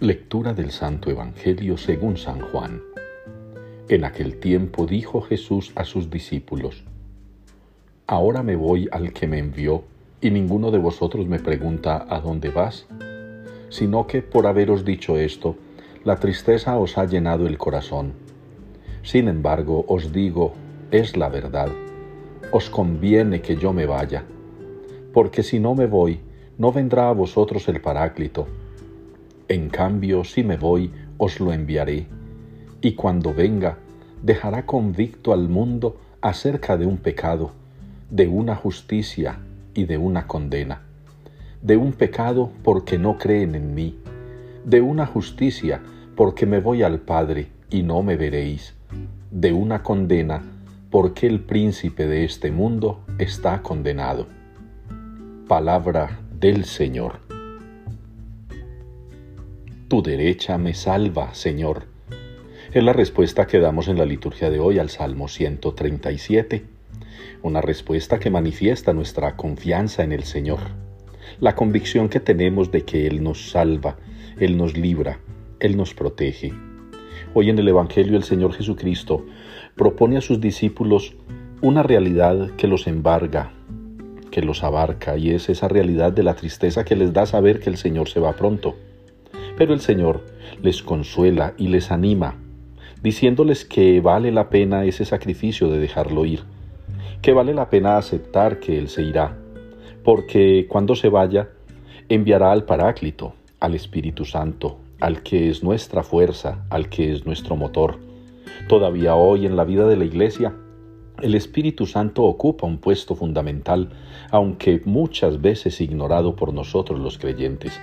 Lectura del Santo Evangelio según San Juan. En aquel tiempo dijo Jesús a sus discípulos, Ahora me voy al que me envió, y ninguno de vosotros me pregunta a dónde vas, sino que por haberos dicho esto, la tristeza os ha llenado el corazón. Sin embargo, os digo, es la verdad, os conviene que yo me vaya, porque si no me voy, no vendrá a vosotros el Paráclito en cambio, si me voy, os lo enviaré, y cuando venga, dejará convicto al mundo acerca de un pecado, de una justicia y de una condena, de un pecado porque no creen en mí, de una justicia porque me voy al Padre y no me veréis, de una condena porque el príncipe de este mundo está condenado. Palabra del Señor. Tu derecha me salva, Señor. Es la respuesta que damos en la liturgia de hoy al Salmo 137, una respuesta que manifiesta nuestra confianza en el Señor, la convicción que tenemos de que Él nos salva, Él nos libra, Él nos protege. Hoy en el Evangelio el Señor Jesucristo propone a sus discípulos una realidad que los embarga, que los abarca, y es esa realidad de la tristeza que les da saber que el Señor se va pronto pero el Señor les consuela y les anima, diciéndoles que vale la pena ese sacrificio de dejarlo ir, que vale la pena aceptar que Él se irá, porque cuando se vaya, enviará al Paráclito, al Espíritu Santo, al que es nuestra fuerza, al que es nuestro motor. Todavía hoy en la vida de la Iglesia, el Espíritu Santo ocupa un puesto fundamental, aunque muchas veces ignorado por nosotros los creyentes.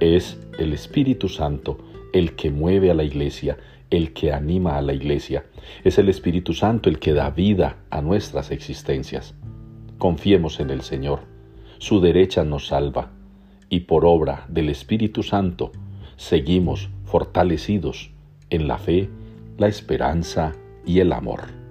Es el Espíritu Santo el que mueve a la iglesia, el que anima a la iglesia. Es el Espíritu Santo el que da vida a nuestras existencias. Confiemos en el Señor. Su derecha nos salva y por obra del Espíritu Santo seguimos fortalecidos en la fe, la esperanza y el amor.